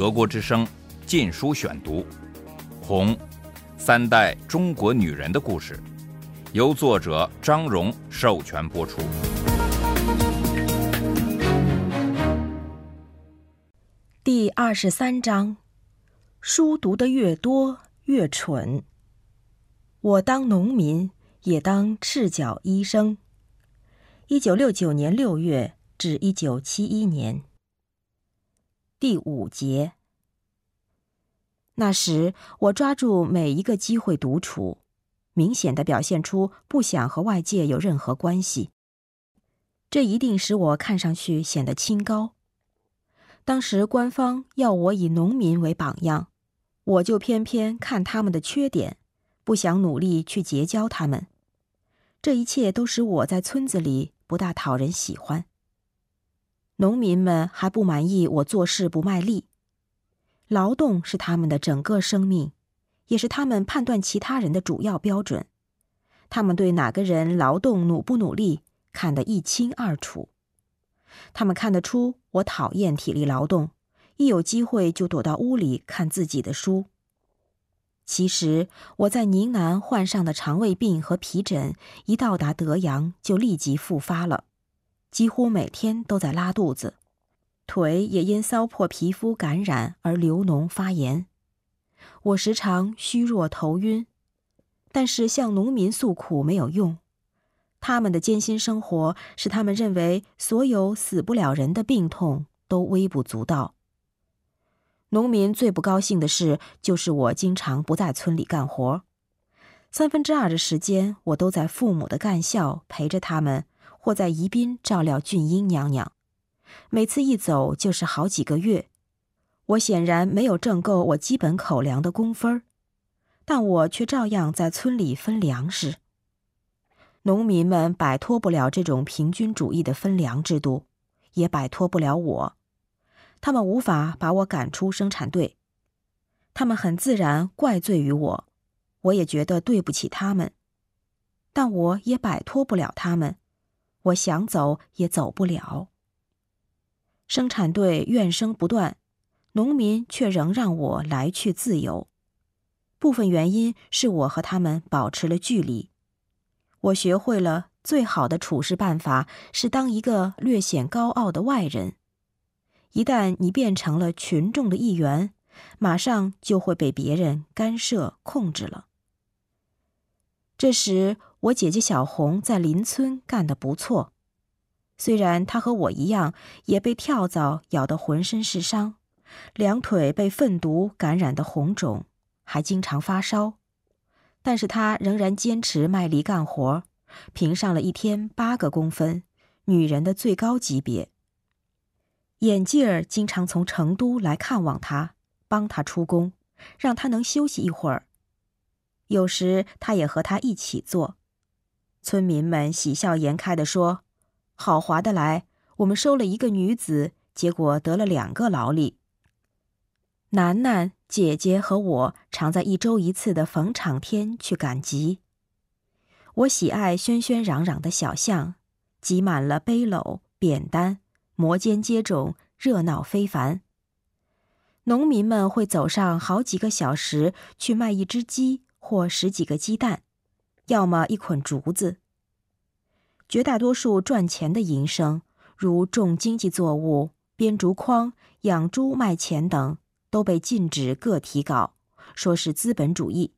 德国之声《禁书选读》，《红》，三代中国女人的故事，由作者张荣授权播出。第二十三章：书读得越多越蠢。我当农民，也当赤脚医生。一九六九年六月至一九七一年。第五节。那时，我抓住每一个机会独处，明显的表现出不想和外界有任何关系。这一定使我看上去显得清高。当时官方要我以农民为榜样，我就偏偏看他们的缺点，不想努力去结交他们。这一切都使我在村子里不大讨人喜欢。农民们还不满意我做事不卖力，劳动是他们的整个生命，也是他们判断其他人的主要标准。他们对哪个人劳动努不努力看得一清二楚。他们看得出我讨厌体力劳动，一有机会就躲到屋里看自己的书。其实我在宁南患上的肠胃病和皮疹，一到达德阳就立即复发了。几乎每天都在拉肚子，腿也因骚破皮肤感染而流脓发炎。我时常虚弱头晕，但是向农民诉苦没有用。他们的艰辛生活使他们认为所有死不了人的病痛都微不足道。农民最不高兴的事就是我经常不在村里干活，三分之二的时间我都在父母的干校陪着他们。或在宜宾照料俊英娘娘，每次一走就是好几个月。我显然没有挣够我基本口粮的工分，但我却照样在村里分粮食。农民们摆脱不了这种平均主义的分粮制度，也摆脱不了我。他们无法把我赶出生产队，他们很自然怪罪于我，我也觉得对不起他们，但我也摆脱不了他们。我想走也走不了。生产队怨声不断，农民却仍让我来去自由。部分原因是我和他们保持了距离。我学会了最好的处事办法是当一个略显高傲的外人。一旦你变成了群众的一员，马上就会被别人干涉控制了。这时。我姐姐小红在邻村干得不错，虽然她和我一样也被跳蚤咬得浑身是伤，两腿被粪毒感染的红肿，还经常发烧，但是她仍然坚持卖力干活，评上了一天八个工分，女人的最高级别。眼镜儿经常从成都来看望她，帮她出工，让她能休息一会儿。有时她也和他一起做。村民们喜笑颜开地说：“好划得来，我们收了一个女子，结果得了两个劳力。”楠楠姐姐和我常在一周一次的逢场天去赶集。我喜爱喧喧嚷嚷的小巷，挤满了背篓、扁担，摩肩接踵，热闹非凡。农民们会走上好几个小时去卖一只鸡或十几个鸡蛋。要么一捆竹子。绝大多数赚钱的营生，如种经济作物、编竹筐、养猪卖钱等，都被禁止个体搞，说是资本主义。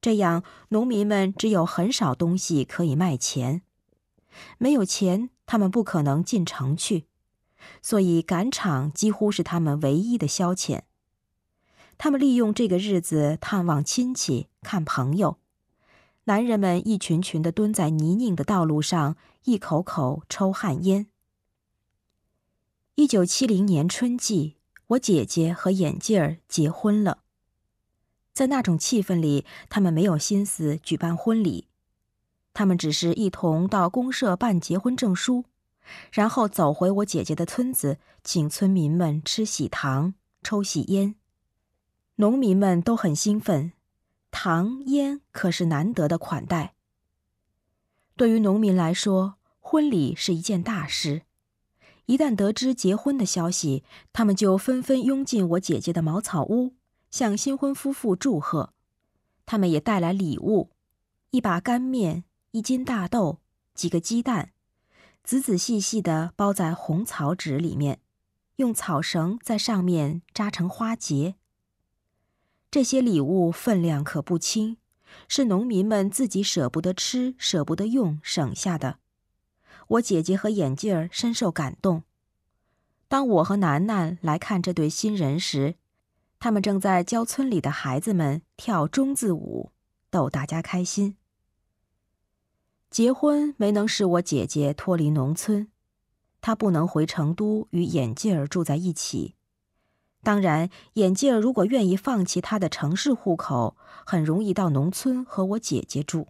这样，农民们只有很少东西可以卖钱，没有钱，他们不可能进城去，所以赶场几乎是他们唯一的消遣。他们利用这个日子探望亲戚、看朋友。男人们一群群的蹲在泥泞的道路上，一口口抽旱烟。一九七零年春季，我姐姐和眼镜儿结婚了。在那种气氛里，他们没有心思举办婚礼，他们只是一同到公社办结婚证书，然后走回我姐姐的村子，请村民们吃喜糖、抽喜烟。农民们都很兴奋。糖烟可是难得的款待。对于农民来说，婚礼是一件大事，一旦得知结婚的消息，他们就纷纷拥进我姐姐的茅草屋，向新婚夫妇祝贺。他们也带来礼物：一把干面、一斤大豆、几个鸡蛋，仔仔细细地包在红草纸里面，用草绳在上面扎成花结。这些礼物分量可不轻，是农民们自己舍不得吃、舍不得用省下的。我姐姐和眼镜儿深受感动。当我和楠楠来看这对新人时，他们正在教村里的孩子们跳中字舞，逗大家开心。结婚没能使我姐姐脱离农村，她不能回成都与眼镜儿住在一起。当然，眼镜儿如果愿意放弃他的城市户口，很容易到农村和我姐姐住。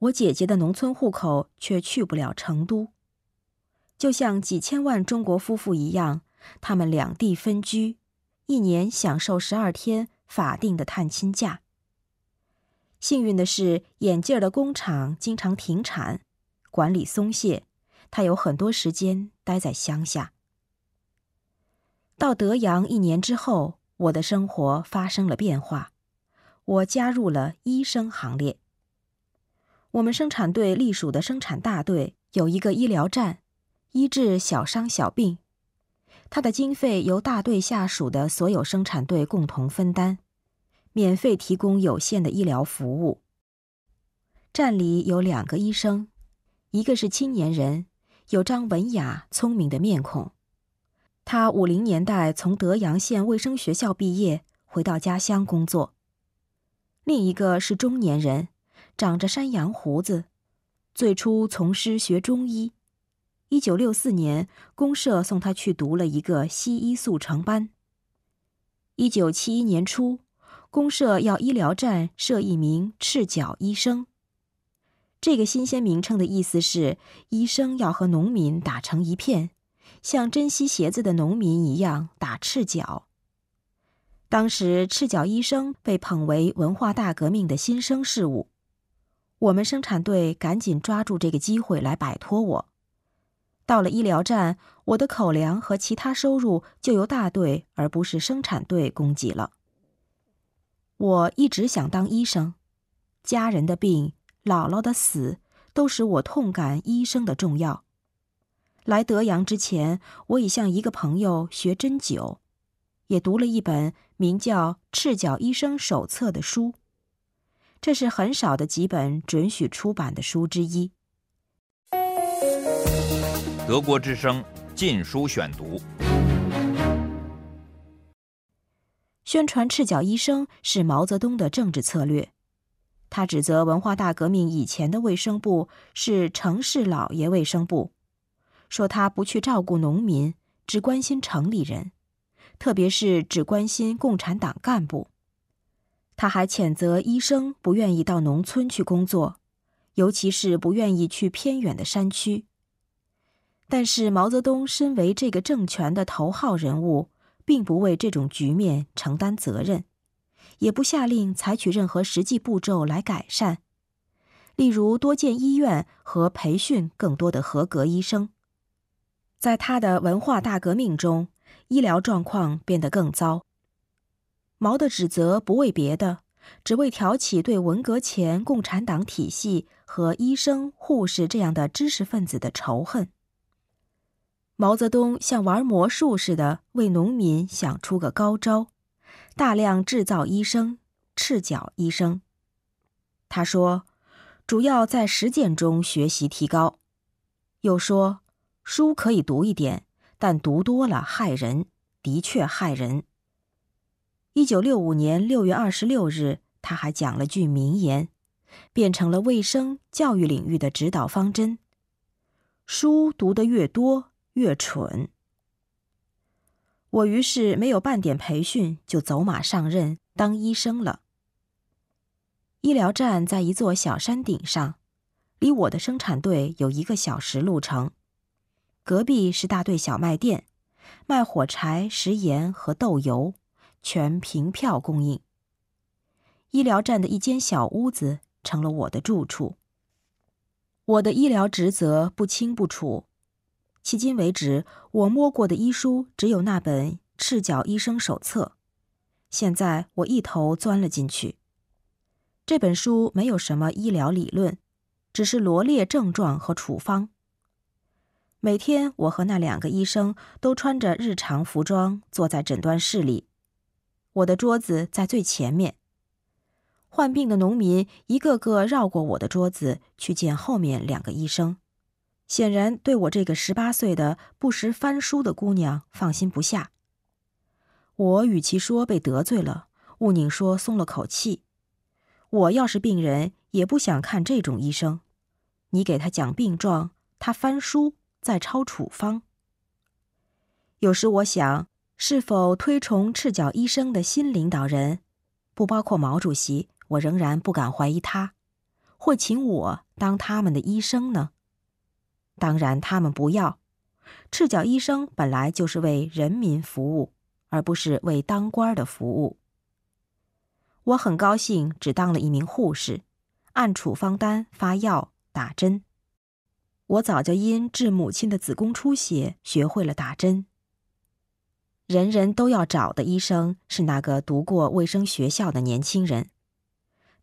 我姐姐的农村户口却去不了成都，就像几千万中国夫妇一样，他们两地分居，一年享受十二天法定的探亲假。幸运的是，眼镜的工厂经常停产，管理松懈，他有很多时间待在乡下。到德阳一年之后，我的生活发生了变化，我加入了医生行列。我们生产队隶属的生产大队有一个医疗站，医治小伤小病。它的经费由大队下属的所有生产队共同分担，免费提供有限的医疗服务。站里有两个医生，一个是青年人，有张文雅聪明的面孔。他五零年代从德阳县卫生学校毕业，回到家乡工作。另一个是中年人。长着山羊胡子，最初从师学中医。一九六四年，公社送他去读了一个西医速成班。一九七一年初，公社要医疗站设一名赤脚医生。这个新鲜名称的意思是，医生要和农民打成一片，像珍惜鞋子的农民一样打赤脚。当时，赤脚医生被捧为文化大革命的新生事物。我们生产队赶紧抓住这个机会来摆脱我。到了医疗站，我的口粮和其他收入就由大队而不是生产队供给了。我一直想当医生，家人的病、姥姥的死都使我痛感医生的重要。来德阳之前，我已向一个朋友学针灸，也读了一本名叫《赤脚医生手册》的书。这是很少的几本准许出版的书之一。德国之声《禁书选读》，宣传赤脚医生是毛泽东的政治策略。他指责文化大革命以前的卫生部是城市老爷卫生部，说他不去照顾农民，只关心城里人，特别是只关心共产党干部。他还谴责医生不愿意到农村去工作，尤其是不愿意去偏远的山区。但是毛泽东身为这个政权的头号人物，并不为这种局面承担责任，也不下令采取任何实际步骤来改善，例如多建医院和培训更多的合格医生。在他的文化大革命中，医疗状况变得更糟。毛的指责不为别的，只为挑起对文革前共产党体系和医生、护士这样的知识分子的仇恨。毛泽东像玩魔术似的为农民想出个高招，大量制造医生、赤脚医生。他说，主要在实践中学习提高。又说，书可以读一点，但读多了害人，的确害人。一九六五年六月二十六日，他还讲了句名言，变成了卫生教育领域的指导方针：书读得越多越蠢。我于是没有半点培训，就走马上任当医生了。医疗站在一座小山顶上，离我的生产队有一个小时路程。隔壁是大队小卖店，卖火柴、食盐和豆油。全凭票供应。医疗站的一间小屋子成了我的住处。我的医疗职责不清不楚，迄今为止，我摸过的医书只有那本《赤脚医生手册》。现在我一头钻了进去。这本书没有什么医疗理论，只是罗列症状和处方。每天，我和那两个医生都穿着日常服装坐在诊断室里，我的桌子在最前面。患病的农民一个个绕过我的桌子去见后面两个医生。显然对我这个十八岁的不识翻书的姑娘放心不下。我与其说被得罪了，勿宁说松了口气。我要是病人，也不想看这种医生。你给他讲病状，他翻书在抄处方。有时我想，是否推崇赤脚医生的新领导人，不包括毛主席，我仍然不敢怀疑他，会请我当他们的医生呢？当然，他们不要。赤脚医生本来就是为人民服务，而不是为当官的服务。我很高兴，只当了一名护士，按处方单发药打针。我早就因治母亲的子宫出血学会了打针。人人都要找的医生是那个读过卫生学校的年轻人，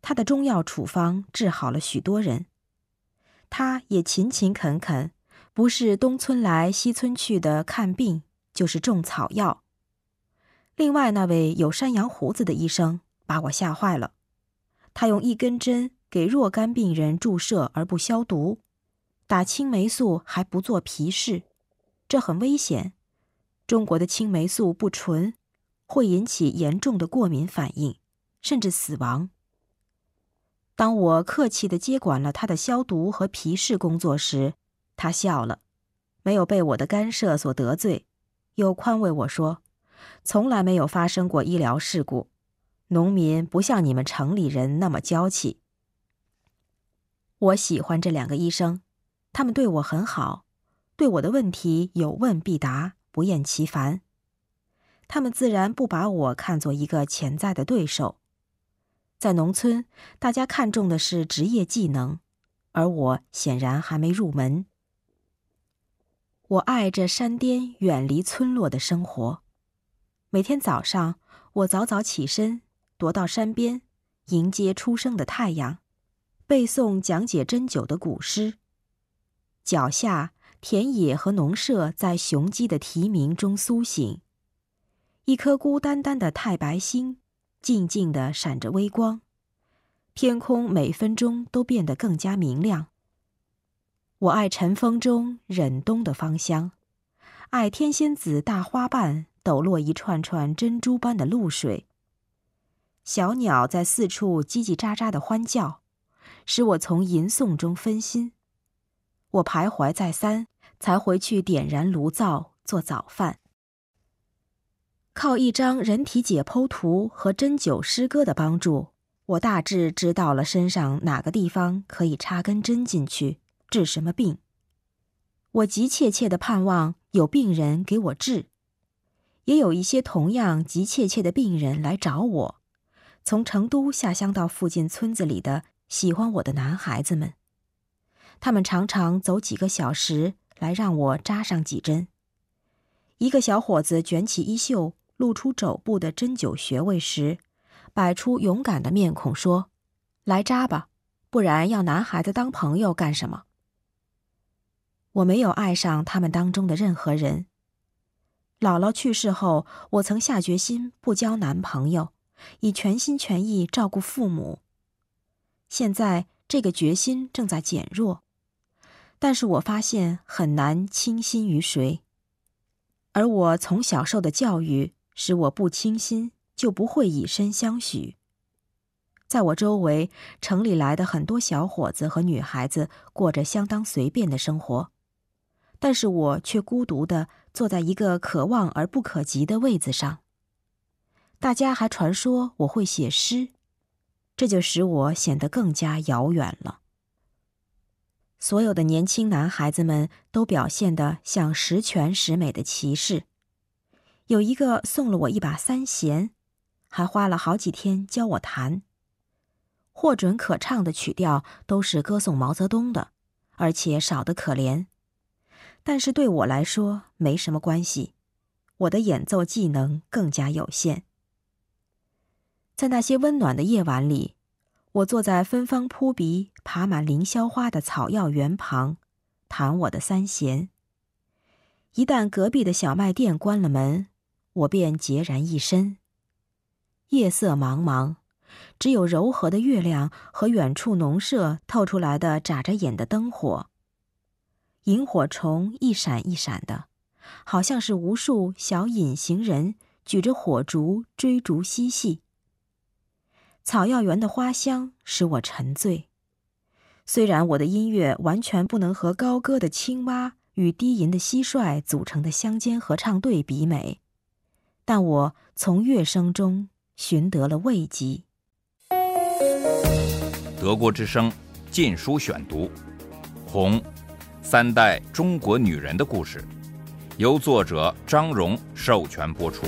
他的中药处方治好了许多人。他也勤勤恳恳，不是东村来西村去的看病，就是种草药。另外那位有山羊胡子的医生把我吓坏了，他用一根针给若干病人注射而不消毒，打青霉素还不做皮试，这很危险。中国的青霉素不纯，会引起严重的过敏反应，甚至死亡。当我客气地接管了他的消毒和皮试工作时，他笑了，没有被我的干涉所得罪，又宽慰我说：“从来没有发生过医疗事故，农民不像你们城里人那么娇气。”我喜欢这两个医生，他们对我很好，对我的问题有问必答，不厌其烦。他们自然不把我看作一个潜在的对手。在农村，大家看重的是职业技能，而我显然还没入门。我爱这山巅远离村落的生活。每天早上，我早早起身，踱到山边，迎接初升的太阳，背诵讲解针灸的古诗。脚下，田野和农舍在雄鸡的啼鸣中苏醒。一颗孤单单的太白星。静静地闪着微光，天空每分钟都变得更加明亮。我爱晨风中忍冬的芳香，爱天仙子大花瓣抖落一串串珍珠般的露水。小鸟在四处叽叽喳喳的欢叫，使我从吟诵中分心。我徘徊再三，才回去点燃炉灶做早饭。靠一张人体解剖图和针灸诗歌的帮助，我大致知道了身上哪个地方可以插根针进去治什么病。我急切切的盼望有病人给我治，也有一些同样急切切的病人来找我，从成都下乡到附近村子里的喜欢我的男孩子们，他们常常走几个小时来让我扎上几针。一个小伙子卷起衣袖。露出肘部的针灸穴位时，摆出勇敢的面孔说：“来扎吧，不然要男孩子当朋友干什么？”我没有爱上他们当中的任何人。姥姥去世后，我曾下决心不交男朋友，以全心全意照顾父母。现在这个决心正在减弱，但是我发现很难倾心于谁，而我从小受的教育。使我不倾心，就不会以身相许。在我周围，城里来的很多小伙子和女孩子过着相当随便的生活，但是我却孤独的坐在一个可望而不可及的位子上。大家还传说我会写诗，这就使我显得更加遥远了。所有的年轻男孩子们都表现得像十全十美的骑士。有一个送了我一把三弦，还花了好几天教我弹。获准可唱的曲调都是歌颂毛泽东的，而且少得可怜。但是对我来说没什么关系，我的演奏技能更加有限。在那些温暖的夜晚里，我坐在芬芳扑鼻、爬满凌霄花的草药园旁，弹我的三弦。一旦隔壁的小卖店关了门，我便孑然一身。夜色茫茫，只有柔和的月亮和远处农舍透出来的眨着眼的灯火。萤火虫一闪一闪的，好像是无数小隐形人举着火烛追逐嬉戏。草药园的花香使我沉醉，虽然我的音乐完全不能和高歌的青蛙。与低吟的蟋蟀组成的乡间合唱队比美，但我从乐声中寻得了慰藉。德国之声《禁书选读》，《红》，三代中国女人的故事，由作者张荣授权播出。